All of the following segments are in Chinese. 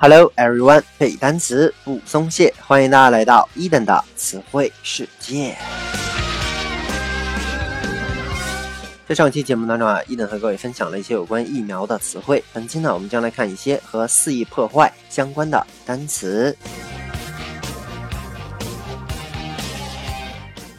Hello everyone，背单词不松懈，欢迎大家来到伊登的词汇世界。在上期节目当中啊，伊登和各位分享了一些有关疫苗的词汇。本期呢，我们将来看一些和肆意破坏相关的单词。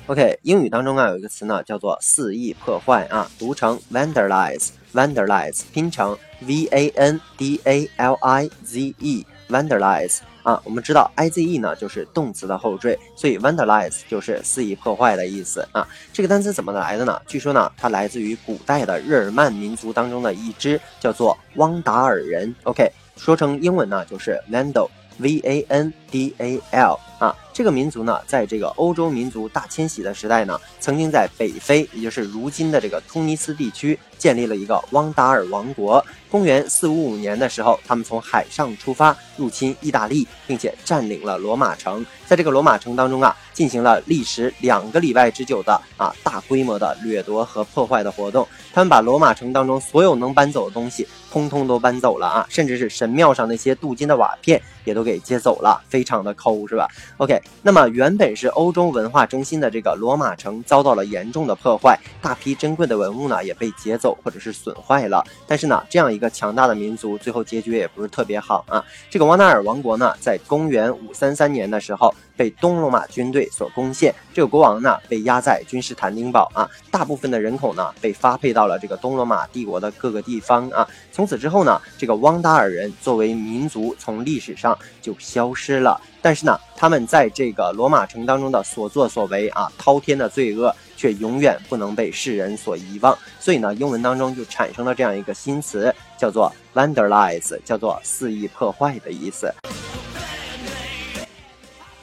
OK，英语当中啊有一个词呢叫做肆意破坏啊，读成 vandalize，vandalize 拼成 v a n d a l i z e，vandalize。啊，我们知道 i z e 呢就是动词的后缀，所以 vandalize 就是肆意破坏的意思啊。这个单词怎么来的呢？据说呢，它来自于古代的日耳曼民族当中的一支叫做汪达尔人。OK，说成英文呢就是 Vandal，V A N D A L 啊。这个民族呢，在这个欧洲民族大迁徙的时代呢，曾经在北非，也就是如今的这个突尼斯地区，建立了一个汪达尔王国。公元四五五年的时候，他们从海上出发，入侵意大利，并且占领了罗马城。在这个罗马城当中啊，进行了历时两个礼拜之久的啊大规模的掠夺和破坏的活动。他们把罗马城当中所有能搬走的东西，通通都搬走了啊，甚至是神庙上那些镀金的瓦片也都给接走了，非常的抠，是吧？OK。那么，原本是欧洲文化中心的这个罗马城遭到了严重的破坏，大批珍贵的文物呢也被劫走或者是损坏了。但是呢，这样一个强大的民族，最后结局也不是特别好啊。这个汪达尔王国呢，在公元五三三年的时候。被东罗马军队所攻陷，这个国王呢被压在君士坦丁堡啊，大部分的人口呢被发配到了这个东罗马帝国的各个地方啊。从此之后呢，这个汪达尔人作为民族从历史上就消失了。但是呢，他们在这个罗马城当中的所作所为啊，滔天的罪恶却永远不能被世人所遗忘。所以呢，英文当中就产生了这样一个新词，叫做 vandalize，叫做肆意破坏的意思。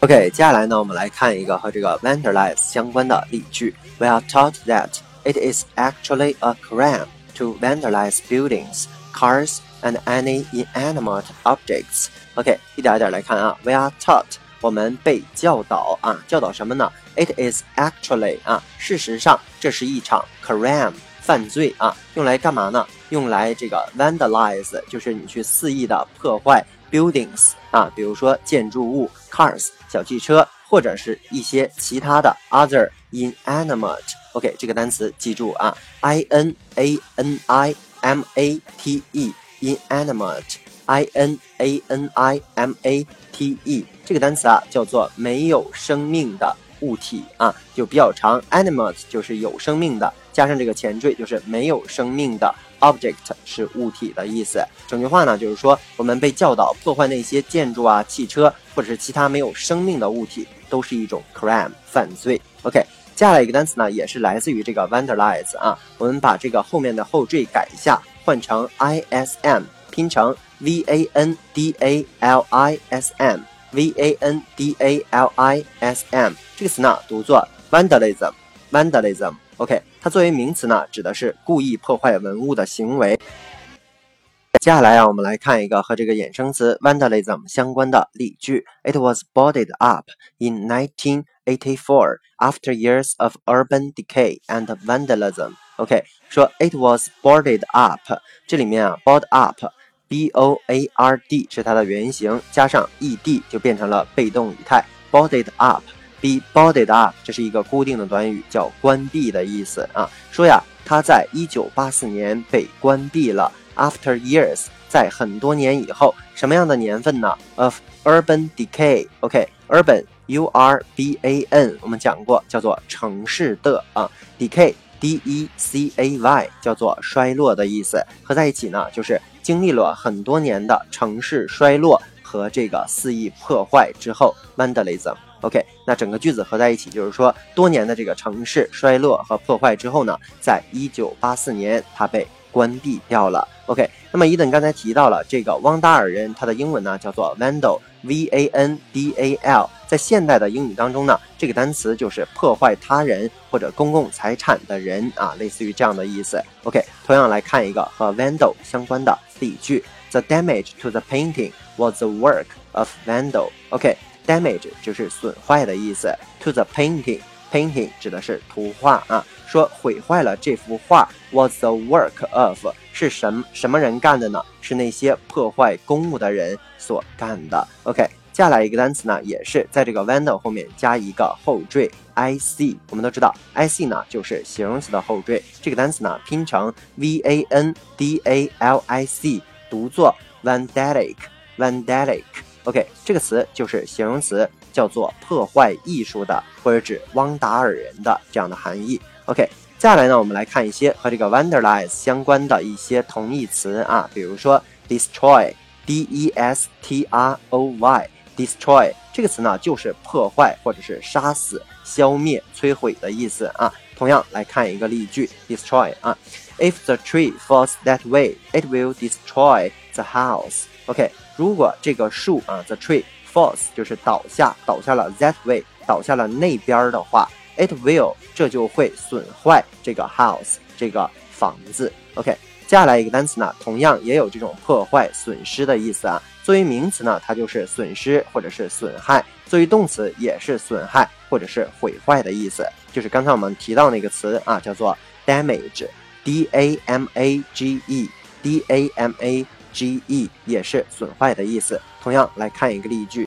OK，接下来呢，我们来看一个和这个 vandalize 相关的例句。We are taught that it is actually a crime to vandalize buildings, cars, and any inanimate objects. OK，一点一点来看啊。We are taught，我们被教导啊，教导什么呢？It is actually 啊，事实上这是一场 crime 犯罪啊，用来干嘛呢？用来这个 vandalize，就是你去肆意的破坏。buildings 啊，比如说建筑物，cars 小汽车，或者是一些其他的 other inanimate。OK，这个单词记住啊，I N A N I M A T E inanimate i n a n i m a t e 这个单词啊叫做没有生命的物体啊，就比较长，animate 就是有生命的，加上这个前缀就是没有生命的。Object 是物体的意思。整句话呢，就是说我们被教导破坏那些建筑啊、汽车或者是其他没有生命的物体，都是一种 crime 犯罪。OK，接下来一个单词呢，也是来自于这个 vandalize 啊。我们把这个后面的后缀改一下，换成 ism，拼成 v a n d a l i s m，v a n d a l i s m。这个词呢，读作 vandalism，vandalism。OK，它作为名词呢，指的是故意破坏文物的行为。接下来啊，我们来看一个和这个衍生词 vandalism 相关的例句。It was boarded up in 1984 after years of urban decay and vandalism. OK，说 it was boarded up，这里面啊，board b o a r d 是它的原型，加上 e d 就变成了被动语态，boarded up。be boarded up，这是一个固定的短语，叫关闭的意思啊。说呀，它在一九八四年被关闭了。After years，在很多年以后，什么样的年份呢？Of urban decay，OK，urban，U R B A N，我们讲过，叫做城市的啊。Decay，D E C A Y，叫做衰落的意思。合在一起呢，就是经历了很多年的城市衰落和这个肆意破坏之后，vandalism。OK，那整个句子合在一起，就是说多年的这个城市衰落和破坏之后呢，在一九八四年它被关闭掉了。OK，那么伊登刚才提到了这个汪达尔人，他的英文呢叫做 Vandal，V A N D A L，在现代的英语当中呢，这个单词就是破坏他人或者公共财产的人啊，类似于这样的意思。OK，同样来看一个和 Vandal 相关的例句：The damage to the painting was the work of Vandal。OK。Damage 就是损坏的意思。To the painting，painting 指的是图画啊。说毁坏了这幅画，was the work of 是什么什么人干的呢？是那些破坏公物的人所干的。OK，接下来一个单词呢，也是在这个 vandal 后面加一个后缀 ic。我们都知道 ic 呢就是形容词的后缀，这个单词呢拼成 v a n d a l i c，读作 vandalic，vandalic。OK，这个词就是形容词，叫做破坏艺术的，或者指汪达尔人的这样的含义。OK，接下来呢，我们来看一些和这个 vandalize 相关的一些同义词啊，比如说 destroy，d e s t r o y destroy 这个词呢就是破坏或者是杀死、消灭、摧毁的意思啊。同样来看一个例句，destroy 啊，If the tree falls that way, it will destroy the house. OK。如果这个树啊，the tree falls 就是倒下，倒下了 that way，倒下了那边的话，it will 这就会损坏这个 house 这个房子。OK，接下来一个单词呢，同样也有这种破坏、损失的意思啊。作为名词呢，它就是损失或者是损害；作为动词也是损害或者是毁坏的意思。就是刚才我们提到那个词啊，叫做 damage，d a m a g e，d a m a。G E 也是损坏的意思。同样来看一个例句。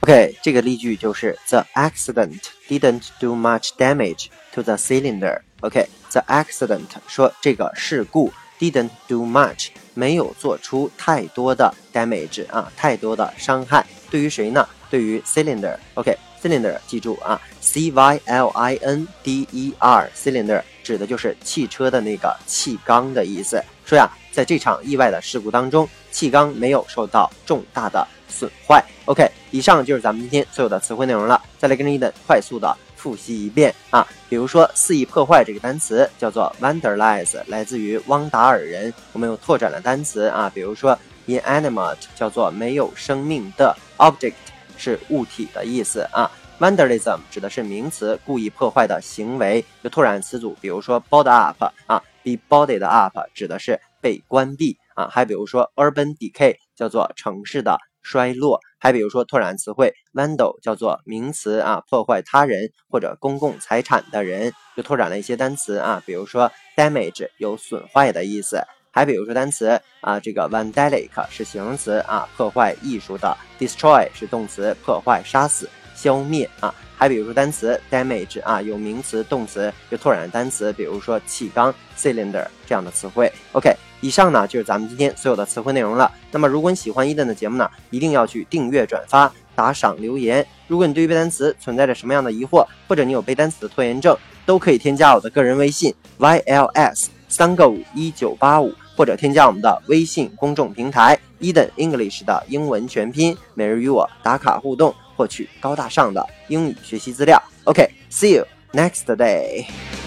OK，这个例句就是 The accident didn't do much damage to the cylinder。OK，The accident 说这个事故 didn't do much 没有做出太多的 damage 啊，太多的伤害。对于谁呢？对于 cylinder。OK，cylinder 记住啊，C Y L I N D E R，cylinder 指的就是汽车的那个气缸的意思。说呀，在这场意外的事故当中，气缸没有受到重大的损坏。OK，以上就是咱们今天所有的词汇内容了。再来跟着伊登快速的复习一遍啊。比如说，肆意破坏这个单词叫做 vandalize，来自于汪达尔人。我们有拓展的单词啊，比如说 inanimate 叫做没有生命的 object，是物体的意思啊。vandalism 指的是名词，故意破坏的行为。就拓展词组，比如说 b o d up 啊。be bodied up 指的是被关闭啊，还比如说 urban decay 叫做城市的衰落，还比如说拓展词汇 vandal 叫做名词啊，破坏他人或者公共财产的人，就拓展了一些单词啊，比如说 damage 有损坏的意思，还比如说单词啊，这个 vandalic 是形容词啊，破坏艺术的，destroy 是动词，破坏杀死消灭啊。还比如说单词 damage 啊，有名词、动词，有拓展单词，比如说气缸 cylinder 这样的词汇。OK，以上呢就是咱们今天所有的词汇内容了。那么如果你喜欢伊登的节目呢，一定要去订阅、转发、打赏、留言。如果你对于背单词存在着什么样的疑惑，或者你有背单词的拖延症，都可以添加我的个人微信 yls 三个五一九八五，或者添加我们的微信公众平台伊登 English 的英文全拼，每日与我打卡互动。获取高大上的英语学习资料。OK，see you next day。